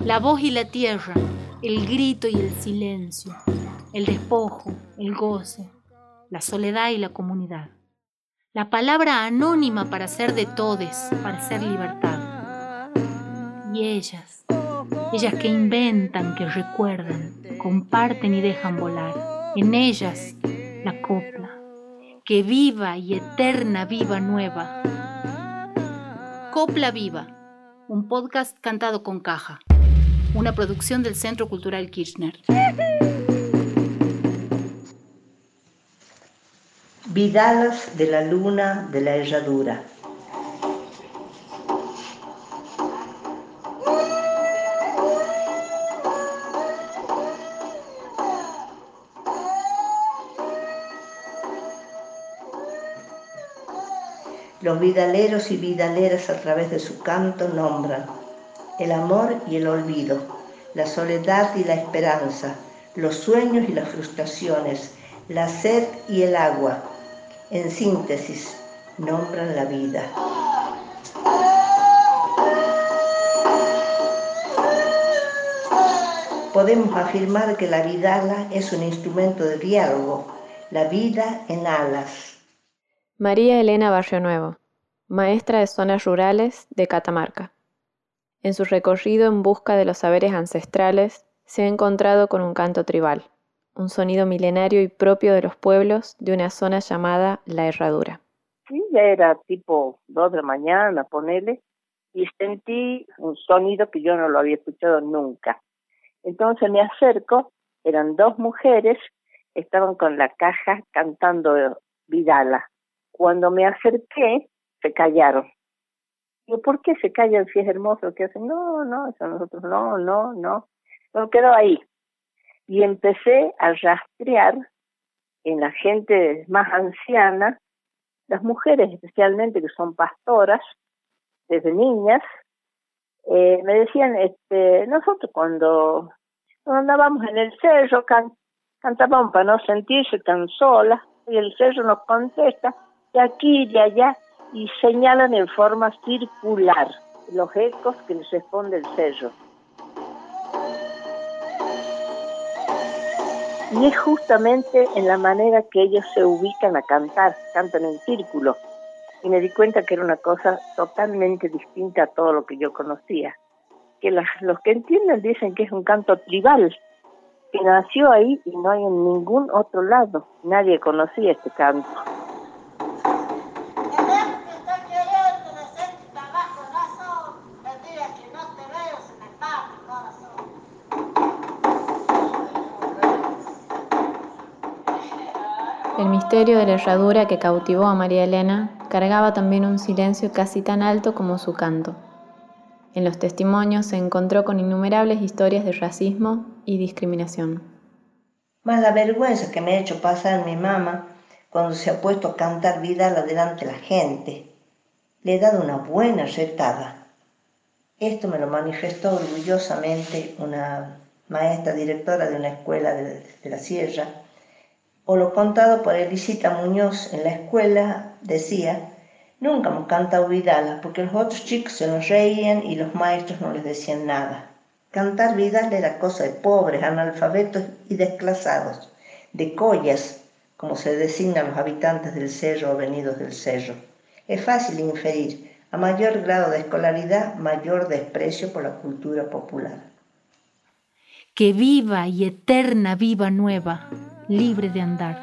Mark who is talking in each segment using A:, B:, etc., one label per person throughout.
A: La voz y la tierra, el grito y el silencio, el despojo, el goce, la soledad y la comunidad. La palabra anónima para ser de todes, para ser libertad. Y ellas, ellas que inventan, que recuerdan, comparten y dejan volar. En ellas la copla, que viva y eterna viva nueva. Copla Viva, un podcast cantado con caja, una producción del Centro Cultural Kirchner.
B: Vidalas de la luna de la herradura. Los vidaleros y vidaleras a través de su canto nombran el amor y el olvido, la soledad y la esperanza, los sueños y las frustraciones, la sed y el agua. En síntesis, nombran la vida. Podemos afirmar que la vidala es un instrumento de diálogo, la vida en alas.
C: María Elena Barrio Nuevo, maestra de zonas rurales de Catamarca. En su recorrido en busca de los saberes ancestrales, se ha encontrado con un canto tribal, un sonido milenario y propio de los pueblos de una zona llamada La Herradura.
D: Sí, ya era tipo dos de la mañana, ponele, y sentí un sonido que yo no lo había escuchado nunca. Entonces me acerco, eran dos mujeres, estaban con la caja cantando Vidala. Cuando me acerqué, se callaron. ¿Por qué se callan si es hermoso que hacen? No, no, eso nosotros no, no, no. Me quedó ahí. Y empecé a rastrear en la gente más anciana, las mujeres especialmente que son pastoras, desde niñas, eh, me decían, este, nosotros cuando, andábamos en el cerro cantábamos para no sentirse tan solas, y el cerro nos contesta, de aquí y de allá y señalan en forma circular los ecos que les responde el sello. Y es justamente en la manera que ellos se ubican a cantar, cantan en círculo. Y me di cuenta que era una cosa totalmente distinta a todo lo que yo conocía. Que los que entienden dicen que es un canto tribal, que nació ahí y no hay en ningún otro lado. Nadie conocía este canto.
C: El misterio de la herradura que cautivó a María Elena cargaba también un silencio casi tan alto como su canto. En los testimonios se encontró con innumerables historias de racismo y discriminación.
B: Más la vergüenza que me ha hecho pasar mi mamá cuando se ha puesto a cantar Vidal delante de la gente. Le he dado una buena retada. Esto me lo manifestó orgullosamente una maestra directora de una escuela de, de la Sierra o lo contado por Elisita Muñoz en la escuela, decía, nunca hemos cantado Vidal porque los otros chicos se nos reían y los maestros no les decían nada. Cantar Vidal era cosa de pobres, analfabetos y desclasados, de collas, como se designan los habitantes del cerro o venidos del cerro. Es fácil inferir, a mayor grado de escolaridad, mayor desprecio por la cultura popular.
A: Que viva y eterna viva nueva, libre de andar.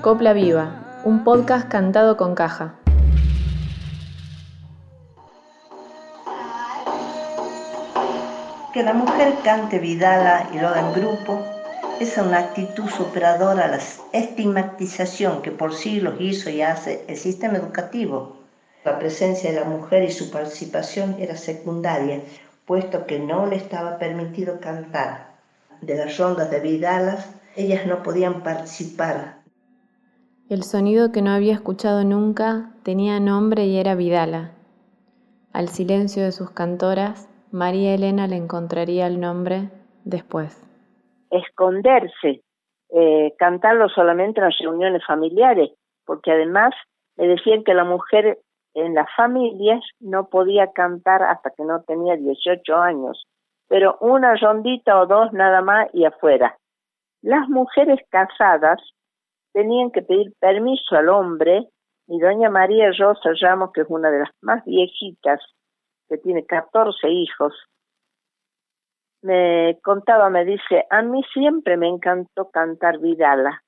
C: Copla Viva, un podcast cantado con caja.
B: Que la mujer cante Vidala y lo haga en grupo es una actitud superadora a la estigmatización que por siglos hizo y hace el sistema educativo. La presencia de la mujer y su participación era secundaria, puesto que no le estaba permitido cantar. De las rondas de Vidalas ellas no podían participar.
C: El sonido que no había escuchado nunca tenía nombre y era Vidala. Al silencio de sus cantoras, María Elena le encontraría el nombre después.
D: Esconderse, eh, cantarlo solamente en las reuniones familiares, porque además le decían que la mujer en las familias no podía cantar hasta que no tenía 18 años. pero una rondita o dos nada más y afuera. Las mujeres casadas tenían que pedir permiso al hombre y doña María Rosa Ramos, que es una de las más viejitas, que tiene 14 hijos, me contaba, me dice, a mí siempre me encantó cantar Vidala.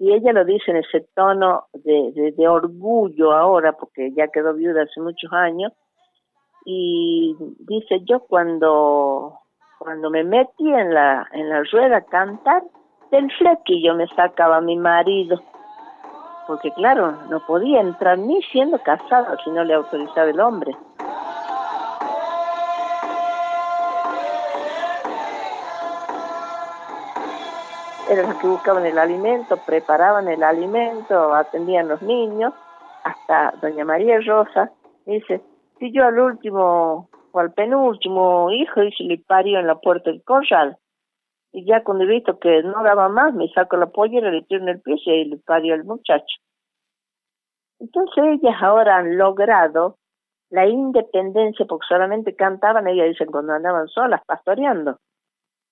D: Y ella lo dice en ese tono de, de, orgullo ahora, porque ya quedó viuda hace muchos años. Y dice, yo cuando, cuando me metí en la, en la rueda a cantar, del flequillo me sacaba mi marido. Porque claro, no podía entrar ni siendo casada si no le autorizaba el hombre. eran los que buscaban el alimento, preparaban el alimento, atendían los niños, hasta doña María Rosa dice, si yo al último o al penúltimo hijo y le parió en la puerta del corral, y ya cuando he visto que no daba más, me saco la pollera, le tiro en el pie y le parió al muchacho. Entonces ellas ahora han logrado la independencia porque solamente cantaban, ellas dicen, cuando andaban solas, pastoreando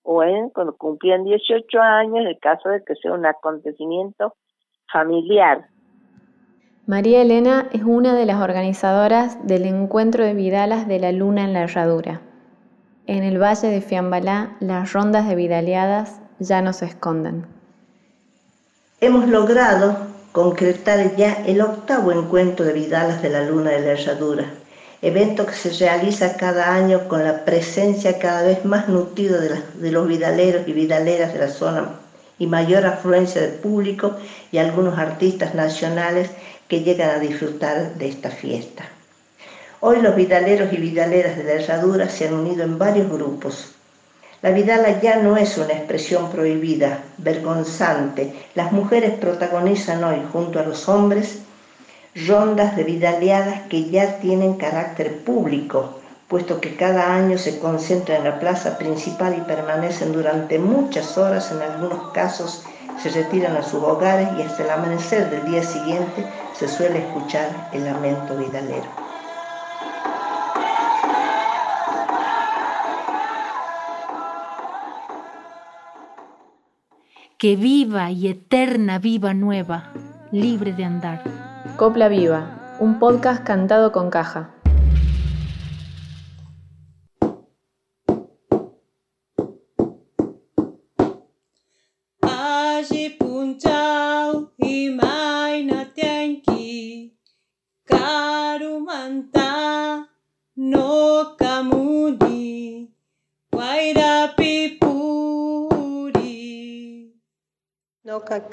D: o en cuando cumplían 18 años, en el caso de que sea un acontecimiento familiar.
C: María Elena es una de las organizadoras del encuentro de Vidalas de la Luna en la Herradura. En el valle de Fiambalá, las rondas de vidaleadas ya no se esconden.
B: Hemos logrado concretar ya el octavo encuentro de Vidalas de la Luna de la Herradura evento que se realiza cada año con la presencia cada vez más nutrida de, los vidaleros y vidaleras de la zona y mayor afluencia de público y algunos artistas nacionales que llegan a disfrutar de esta fiesta. Hoy los vidaleros y vidaleras de la Herradura se han unido en varios grupos. La vidala ya no es una expresión prohibida, vergonzante. Las mujeres protagonizan hoy, junto a los hombres, rondas de vidaleadas que ya tienen carácter público, puesto que cada año se concentran en la plaza principal y permanecen durante muchas horas, en algunos casos se retiran a sus hogares y hasta el amanecer del día siguiente se suele escuchar el lamento vidalero.
A: Que viva y eterna viva nueva, libre de andar
C: Copla Viva, un podcast cantado con caja.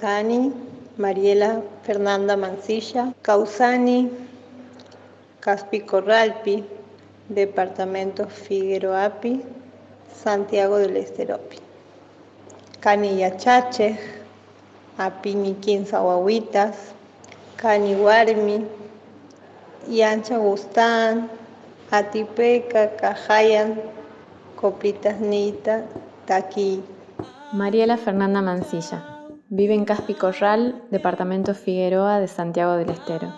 E: Kakani Mariela Fernanda Mancilla, Causani, Caspi Corralpi, Departamento Figueroapi, Santiago del Esteropi. Canilla Chache, Apini Quinzahuahuitas, Cani Guarmi, Yancha Gustán, Atipeca, Cajayan, Copitas Nita, Taqui.
C: Mariela Fernanda Mancilla. Vive en Caspi Corral, departamento Figueroa de Santiago del Estero.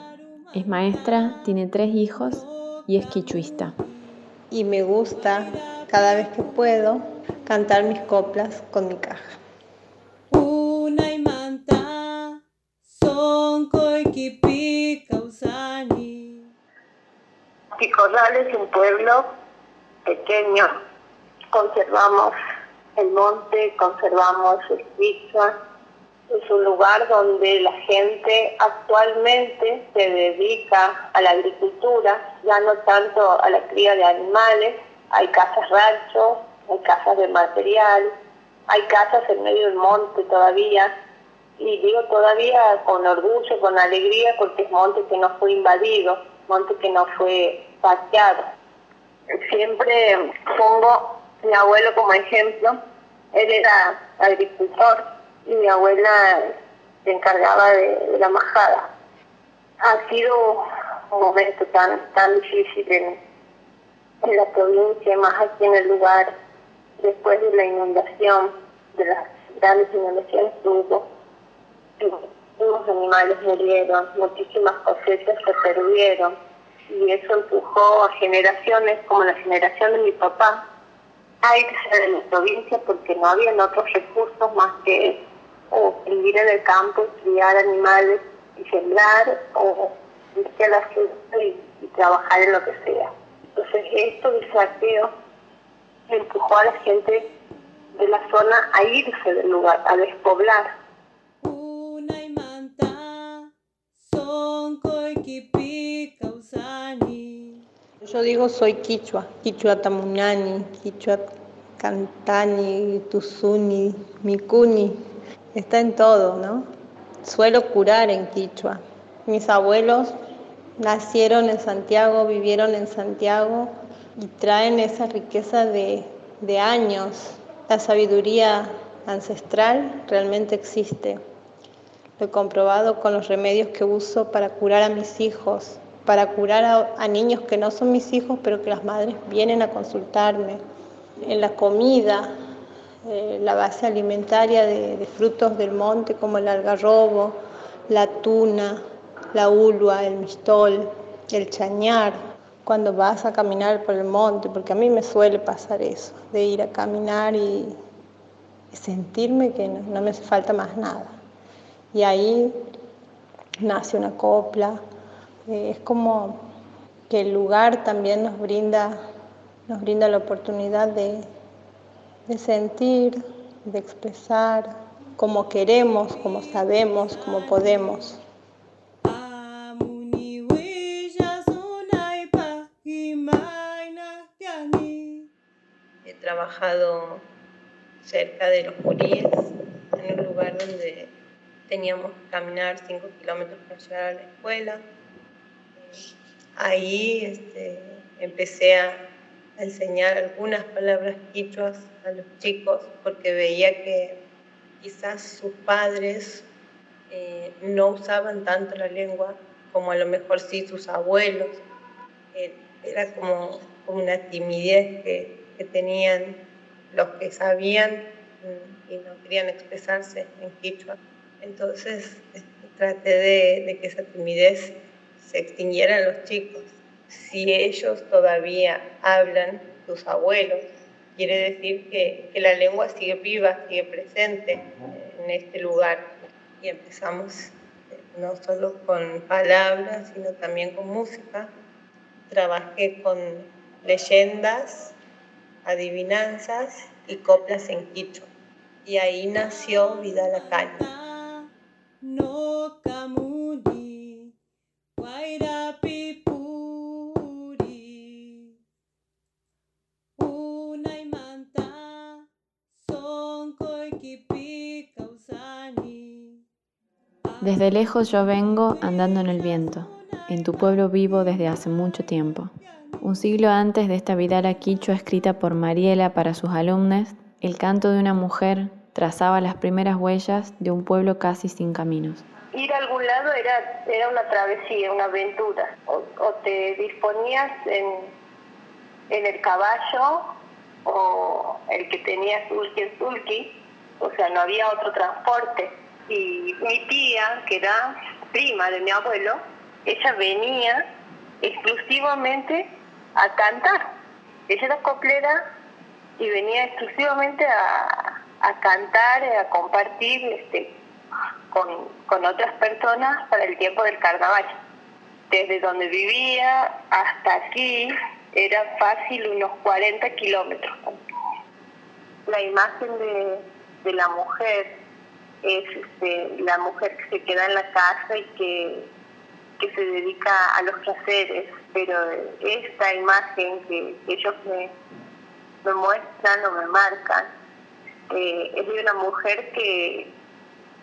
C: Es maestra, tiene tres hijos y es quichuista.
E: Y me gusta, cada vez que puedo, cantar mis coplas con mi caja. Una y manta, son
D: Corral es un pueblo pequeño. Conservamos el monte, conservamos el piso es un lugar donde la gente actualmente se dedica a la agricultura, ya no tanto a la cría de animales. Hay casas ranchos, hay casas de material, hay casas en medio del monte todavía. Y digo todavía con orgullo, con alegría, porque es monte que no fue invadido, monte que no fue saqueado. Siempre pongo mi abuelo como ejemplo. Él era agricultor y mi abuela se encargaba de, la majada. Ha sido un momento tan, tan difícil en, la provincia, más aquí en el lugar, después de la inundación, de las grandes inundaciones que hubo. Muchos animales murieron, muchísimas cosechas se perdieron y eso empujó a generaciones como la generación de mi papá
F: a irse de la provincia porque no habían otros recursos más que o vivir en el campo, criar animales y sembrar o irse a la ciudad y, trabajar en lo que sea. Entonces esto de saqueo empujó a la gente de la zona a irse del lugar, a despoblar.
E: Yo digo soy quichua, quichua tamunani, quichua cantani, tuzuni, mikuni, está en todo, ¿no? Suelo curar en quichua. Mis abuelos nacieron en Santiago, vivieron en Santiago y traen esa riqueza de, de años. La sabiduría ancestral realmente existe. Lo he comprobado con los remedios que uso para curar a mis hijos, para curar a, niños que no son mis hijos, pero que las madres vienen a consultarme. En la comida, eh, la base alimentaria de, de, frutos del monte como el algarrobo, la tuna, la ulua, el mistol, el chañar, cuando vas a caminar por el monte, porque a mí me suele pasar eso, de ir a caminar y, sentirme que no, no me hace falta más nada. Y ahí nace una copla, eh, es como que el lugar también nos brinda, nos brinda la oportunidad de, de sentir, de expresar como queremos, como sabemos, como podemos. He trabajado cerca de los Juríes, en un lugar donde teníamos que caminar 5 kilómetros para llegar a la escuela ahí este, empecé a, enseñar algunas palabras quichuas a los chicos porque veía que quizás sus padres eh, no usaban tanto la lengua como a lo mejor sí sus abuelos. Eh, era como, una timidez que, tenían los que sabían mm, y no querían expresarse en quichua. Entonces este, traté de, de que esa timidez se extinguieran los chicos. Si ellos todavía hablan, sus abuelos, quiere decir que, que la lengua sigue viva, sigue presente en este lugar. Y empezamos eh, no solo con palabras, sino también con música. Trabajé con leyendas, adivinanzas y coplas en quichua. Y ahí nació Vida la Caña.
C: Desde lejos yo vengo andando en el viento, en tu pueblo vivo desde hace mucho tiempo. Un siglo antes de esta vidala quichua escrita por Mariela para sus alumnos, el canto de una mujer trazaba las primeras huellas de un pueblo casi sin caminos.
F: Ir a algún lado era, una travesía, una aventura. O, te disponías en, en el caballo o el que tenía sulki en sulki, o sea, no había otro transporte y mi tía, que era prima de mi abuelo, ella venía exclusivamente a cantar. Ella era coplera y venía exclusivamente a, cantar, a compartir este, con, con otras personas para el tiempo del carnaval. Desde donde vivía hasta aquí era fácil unos 40 kilómetros. La imagen de, de la mujer es este, la mujer que se queda en la casa y que, se dedica a los placeres, pero esta imagen que ellos me, me muestran o me marcan eh, es de una mujer que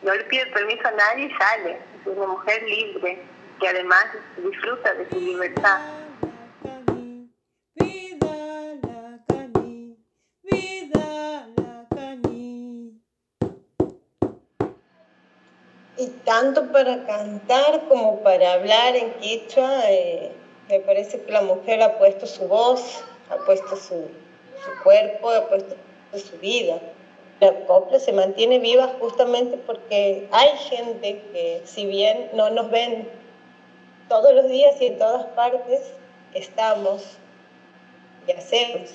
F: no le pide permiso a nadie y sale, es una mujer libre que además disfruta de su libertad.
E: Tanto para cantar como para hablar en quichua, eh, me parece que la mujer ha puesto su voz, ha puesto su, cuerpo, ha puesto su vida. La copla se mantiene viva justamente porque hay gente que si bien no nos ven todos los días y en todas partes, estamos y hacemos.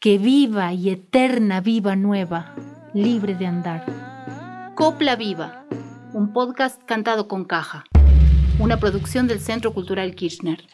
A: que viva y eterna viva nueva, libre de andar. Copla Viva, un podcast cantado con caja, una producción del Centro Cultural Kirchner.